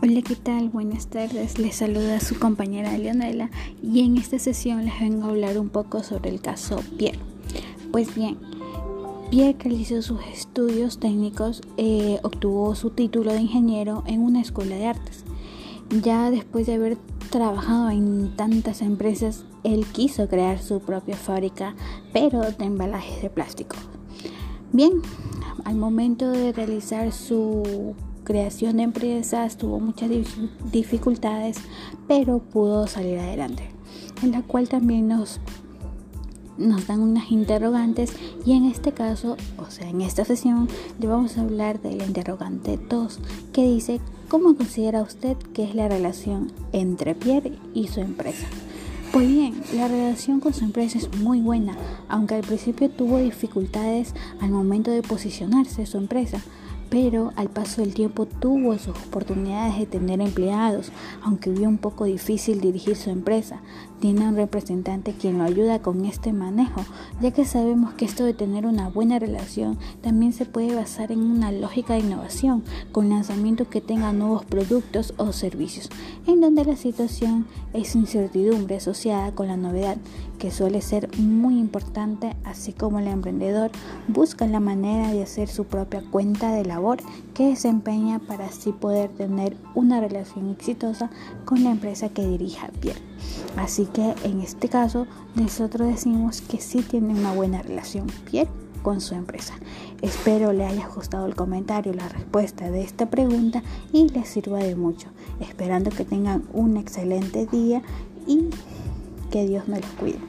Hola, ¿qué tal? Buenas tardes. Les saluda su compañera Leonela y en esta sesión les vengo a hablar un poco sobre el caso Pierre. Pues bien, Pierre realizó sus estudios técnicos, eh, obtuvo su título de ingeniero en una escuela de artes. Ya después de haber trabajado en tantas empresas, él quiso crear su propia fábrica, pero de embalajes de plástico. Bien, al momento de realizar su creación de empresas tuvo muchas dificultades, pero pudo salir adelante, en la cual también nos nos dan unas interrogantes y en este caso, o sea, en esta sesión, le vamos a hablar del interrogante 2 que dice, ¿cómo considera usted que es la relación entre Pierre y su empresa? Pues bien, la relación con su empresa es muy buena, aunque al principio tuvo dificultades al momento de posicionarse su empresa, pero al paso del tiempo tuvo sus oportunidades de tener empleados, aunque vio un poco difícil dirigir su empresa. Tiene un representante quien lo ayuda con este manejo, ya que sabemos que esto de tener una buena relación también se puede basar en una lógica de innovación, con lanzamiento que tenga nuevos productos o servicios, en donde la situación es incertidumbre asociada con la novedad, que suele ser muy importante, así como el emprendedor busca la manera de hacer su propia cuenta de la que desempeña para así poder tener una relación exitosa con la empresa que dirija Pierre. Así que en este caso nosotros decimos que sí tiene una buena relación Pierre con su empresa. Espero le haya gustado el comentario, la respuesta de esta pregunta y les sirva de mucho. Esperando que tengan un excelente día y que Dios me los cuide.